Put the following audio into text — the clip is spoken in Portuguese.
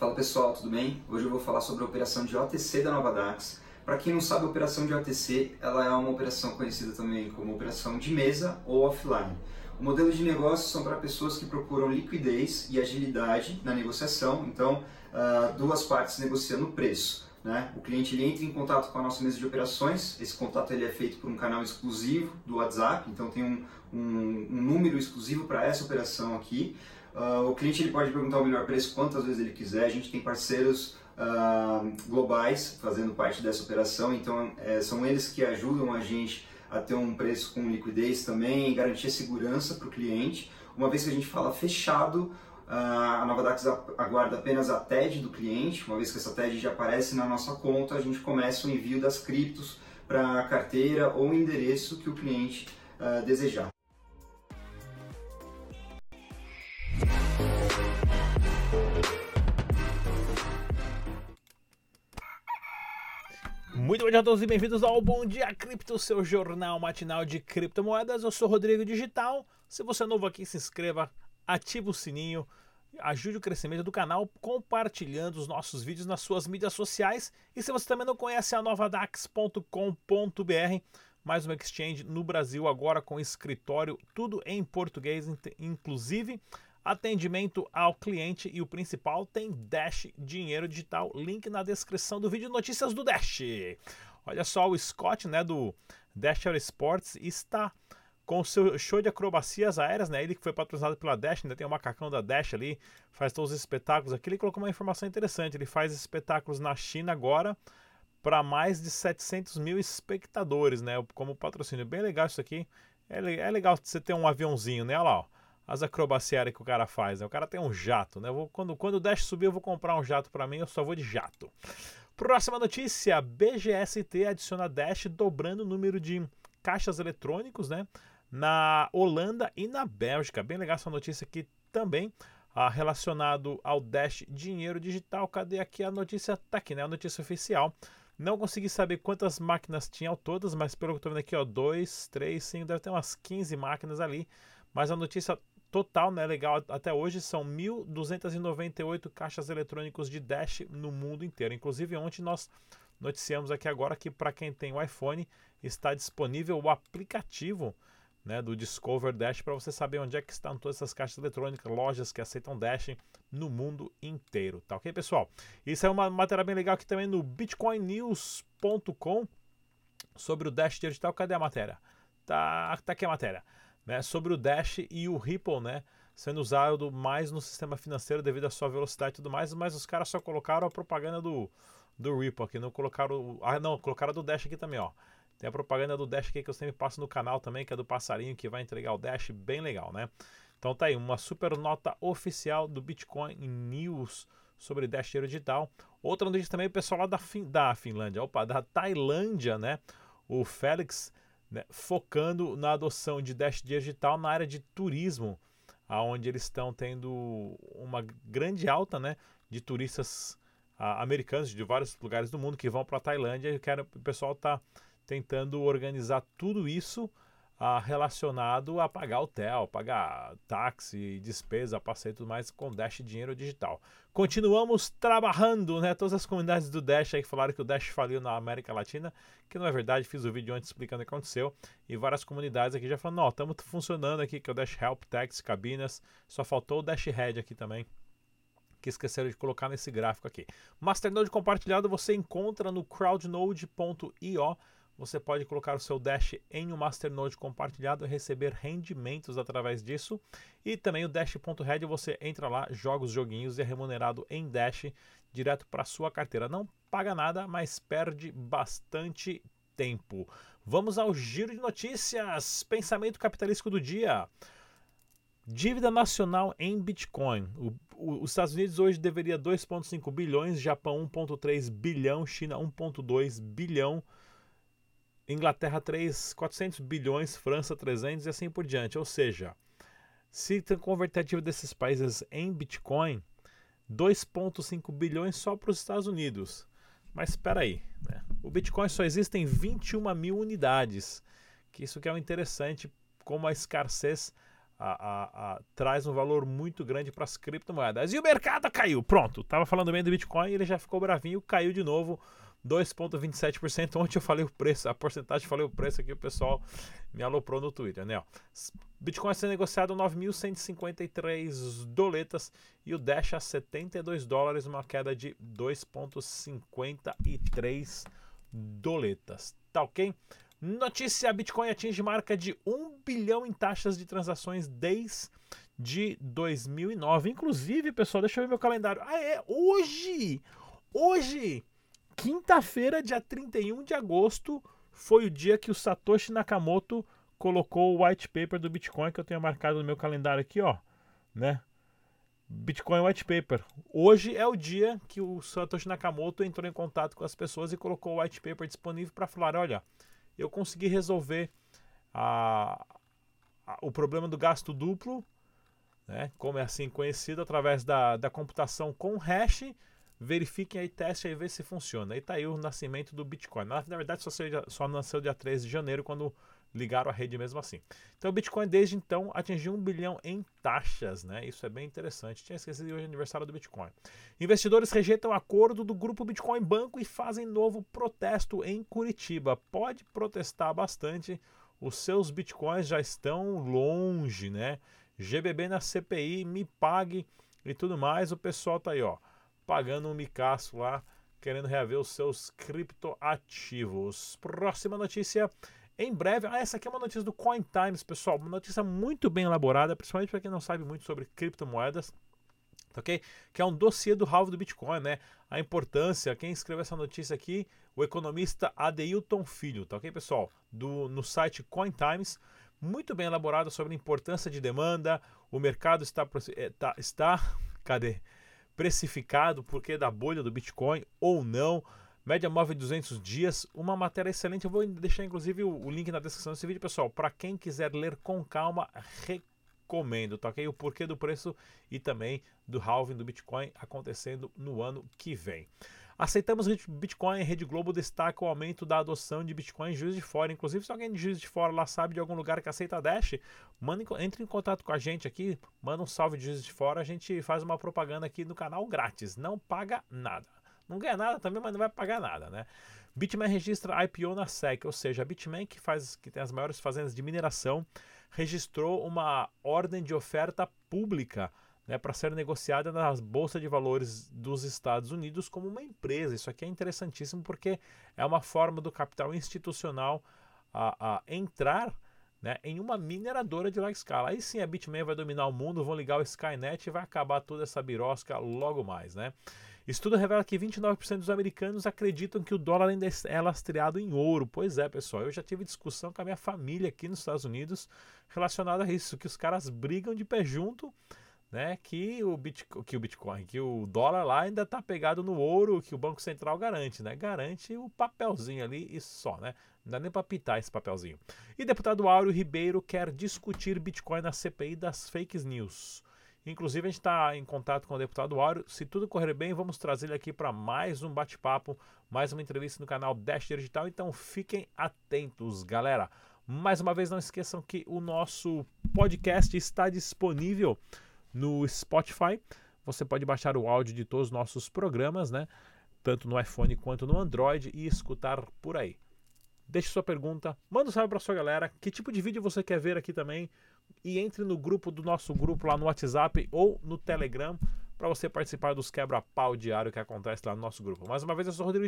Fala pessoal, tudo bem? Hoje eu vou falar sobre a operação de OTC da Nova Dax. Para quem não sabe, a operação de OTC ela é uma operação conhecida também como operação de mesa ou offline. O modelo de negócio são para pessoas que procuram liquidez e agilidade na negociação, então uh, duas partes negociando o preço. Né? O cliente ele entra em contato com a nossa mesa de operações, esse contato ele é feito por um canal exclusivo do WhatsApp, então tem um, um, um número exclusivo para essa operação aqui. Uh, o cliente ele pode perguntar o melhor preço quantas vezes ele quiser, a gente tem parceiros uh, globais fazendo parte dessa operação, então é, são eles que ajudam a gente a ter um preço com liquidez também garantir segurança para o cliente. Uma vez que a gente fala fechado, a Nova Dax aguarda apenas a TED do cliente, uma vez que essa TED já aparece na nossa conta, a gente começa o envio das criptos para a carteira ou endereço que o cliente uh, desejar. Muito bom dia a todos e bem-vindos ao Bom Dia Cripto, seu jornal matinal de criptomoedas. Eu sou Rodrigo Digital. Se você é novo aqui, se inscreva, ative o sininho, ajude o crescimento do canal compartilhando os nossos vídeos nas suas mídias sociais. E se você também não conhece a novadax.com.br, mais uma exchange no Brasil agora com escritório, tudo em português, inclusive atendimento ao cliente e o principal tem Dash Dinheiro Digital, link na descrição do vídeo notícias do Dash. Olha só, o Scott, né, do Dash Air Sports está com o seu show de acrobacias aéreas, né? Ele que foi patrocinado pela Dash, ainda tem o macacão da Dash ali, faz todos os espetáculos aqui. Ele colocou uma informação interessante, ele faz espetáculos na China agora para mais de 700 mil espectadores, né? Como patrocínio. Bem legal isso aqui. É, é legal você ter um aviãozinho, né? Olha lá, ó as acrobaciárias que o cara faz. Né? O cara tem um jato, né? vou, quando, quando o Dash subir, eu vou comprar um jato para mim, eu só vou de jato. Próxima notícia: BGST adiciona Dash dobrando o número de caixas eletrônicos, né? Na Holanda e na Bélgica. Bem legal essa notícia aqui também. Ah, relacionado ao Dash Dinheiro Digital. Cadê aqui a notícia? Tá aqui, né? A notícia oficial. Não consegui saber quantas máquinas tinham todas, mas pelo que eu tô vendo aqui, ó, 2, 3, 5, deve ter umas 15 máquinas ali. Mas a notícia total, né, legal, até hoje são 1.298 caixas eletrônicos de Dash no mundo inteiro. Inclusive, ontem nós noticiamos aqui agora que para quem tem o iPhone está disponível o aplicativo né, do Discover Dash para você saber onde é que estão todas essas caixas eletrônicas, lojas que aceitam Dash no mundo inteiro, tá ok, pessoal? Isso é uma matéria bem legal aqui também no bitcoinnews.com sobre o Dash digital. Cadê a matéria? Tá, tá aqui a matéria né, sobre o Dash e o Ripple, né, sendo usado mais no sistema financeiro devido à sua velocidade e tudo mais, mas os caras só colocaram a propaganda do, do Ripple aqui, não colocaram, ah não, colocaram do Dash aqui também, ó. Tem a propaganda do Dash aqui que eu sempre passo no canal também, que é do passarinho que vai entregar o Dash, bem legal, né? Então tá aí, uma super nota oficial do Bitcoin News sobre Dash Dinheiro Digital. Outra notícia também, o pessoal lá da, fin da Finlândia, opa, da Tailândia, né? O Félix né, focando na adoção de Dash Digital na área de turismo, aonde eles estão tendo uma grande alta né, de turistas uh, americanos de vários lugares do mundo que vão para a Tailândia e quero, o pessoal está tentando organizar tudo isso ah, relacionado a pagar hotel, pagar táxi, despesa, passeio e tudo mais com Dash Dinheiro Digital. Continuamos trabalhando, né? Todas as comunidades do Dash aí falaram que o Dash faliu na América Latina, que não é verdade, fiz o vídeo antes explicando o que aconteceu, e várias comunidades aqui já falando, não, estamos funcionando aqui, que é o Dash Help, Tax, cabinas, só faltou o Dash Head aqui também que esqueceram de colocar nesse gráfico aqui. Masternode compartilhado você encontra no crowdnode.io você pode colocar o seu Dash em um Masternode compartilhado e receber rendimentos através disso. E também o Dash.red, você entra lá, joga os joguinhos e é remunerado em Dash direto para sua carteira. Não paga nada, mas perde bastante tempo. Vamos ao giro de notícias. Pensamento capitalístico do dia. Dívida nacional em Bitcoin. O, o, os Estados Unidos hoje deveria 2,5 bilhões, Japão 1,3 bilhão, China 1,2 bilhão. Inglaterra 3, 400 bilhões, França 300 e assim por diante. Ou seja, se converter a desses países em Bitcoin, 2,5 bilhões só para os Estados Unidos. Mas espera aí, né? o Bitcoin só existe em 21 mil unidades, que isso que é o interessante, como a escassez a, a, a, traz um valor muito grande para as criptomoedas. E o mercado caiu. Pronto, tava falando bem do Bitcoin, ele já ficou bravinho, caiu de novo. 2,27%. Ontem eu falei o preço, a porcentagem, falei o preço aqui, o pessoal me aloprou no Twitter, né? Bitcoin sendo negociado 9.153 doletas e o Dash a 72 dólares, uma queda de 2,53 doletas. Tá ok? Notícia: Bitcoin atinge marca de 1 bilhão em taxas de transações desde 2009. Inclusive, pessoal, deixa eu ver meu calendário. Ah, é hoje! Hoje! Quinta-feira, dia 31 de agosto, foi o dia que o Satoshi Nakamoto colocou o white paper do Bitcoin que eu tenho marcado no meu calendário aqui, ó, né? Bitcoin White Paper. Hoje é o dia que o Satoshi Nakamoto entrou em contato com as pessoas e colocou o white paper disponível para falar, olha, eu consegui resolver a, a, o problema do gasto duplo, né, como é assim conhecido, através da, da computação com hash verifiquem aí, testem aí, ver se funciona. Aí tá aí o nascimento do Bitcoin. Na, verdade, só, só nasceu dia 13 de janeiro, quando ligaram a rede mesmo assim. Então o Bitcoin desde então atingiu um bilhão em taxas, né? Isso é bem interessante. Tinha esquecido hoje é aniversário do Bitcoin. Investidores rejeitam acordo do grupo Bitcoin Banco e fazem novo protesto em Curitiba. Pode protestar bastante. Os seus bitcoins já estão longe, né? GBB na CPI, me pague e tudo mais. O pessoal tá aí, ó pagando um micaço lá, querendo reaver os seus criptoativos. Próxima notícia. Em breve, ah, essa aqui é uma notícia do Coin Times, pessoal. Uma notícia muito bem elaborada, principalmente para quem não sabe muito sobre criptomoedas. Ok? Que é um dossiê do halve do Bitcoin, né? A importância, quem escreveu essa notícia aqui, o economista Adeilton Filho, tá ok, pessoal? Do, no site Coin Times, muito bem elaborado sobre a importância de demanda, o mercado está, está, está cadê? Precificado, porque da bolha do Bitcoin ou não. Média móvel de 200 dias, uma matéria excelente. Eu vou deixar inclusive o, o link na descrição desse vídeo, pessoal. Para quem quiser ler com calma, recomendo, tá ok? O porquê do preço e também do halving do Bitcoin acontecendo no ano que vem. Aceitamos Bitcoin, Rede Globo destaca o aumento da adoção de Bitcoin em Juiz de Fora. Inclusive, se alguém de Juiz de Fora lá sabe de algum lugar que aceita Dash, manda, entre em contato com a gente aqui, manda um salve de Juiz de Fora, a gente faz uma propaganda aqui no canal grátis, não paga nada. Não ganha nada também, mas não vai pagar nada, né? Bitmain registra IPO na SEC, ou seja, a Bitmain que faz que tem as maiores fazendas de mineração, registrou uma ordem de oferta pública né, para ser negociada na Bolsa de Valores dos Estados Unidos como uma empresa. Isso aqui é interessantíssimo porque é uma forma do capital institucional a, a entrar né, em uma mineradora de larga escala. Aí sim a Bitmain vai dominar o mundo, vão ligar o Skynet e vai acabar toda essa birosca logo mais. Né? Estudo revela que 29% dos americanos acreditam que o dólar ainda é lastreado em ouro. Pois é, pessoal, eu já tive discussão com a minha família aqui nos Estados Unidos relacionada a isso, que os caras brigam de pé junto né, que o Bitcoin, que o Bitcoin, que o dólar lá ainda está pegado no ouro que o Banco Central garante, né? Garante o papelzinho ali e só, né? Não dá nem para pitar esse papelzinho. E deputado Áureo Ribeiro quer discutir Bitcoin na CPI das fake news. Inclusive, a gente está em contato com o deputado Áureo. Se tudo correr bem, vamos trazer ele aqui para mais um bate-papo, mais uma entrevista no canal Dash Digital. Então, fiquem atentos, galera. Mais uma vez, não esqueçam que o nosso podcast está disponível no Spotify. Você pode baixar o áudio de todos os nossos programas, né? Tanto no iPhone quanto no Android e escutar por aí. Deixe sua pergunta, manda um salve para sua galera, que tipo de vídeo você quer ver aqui também e entre no grupo do nosso grupo lá no WhatsApp ou no Telegram para você participar dos quebra-pau diário que acontece lá no nosso grupo. Mais uma vez, eu sou o Rodrigo.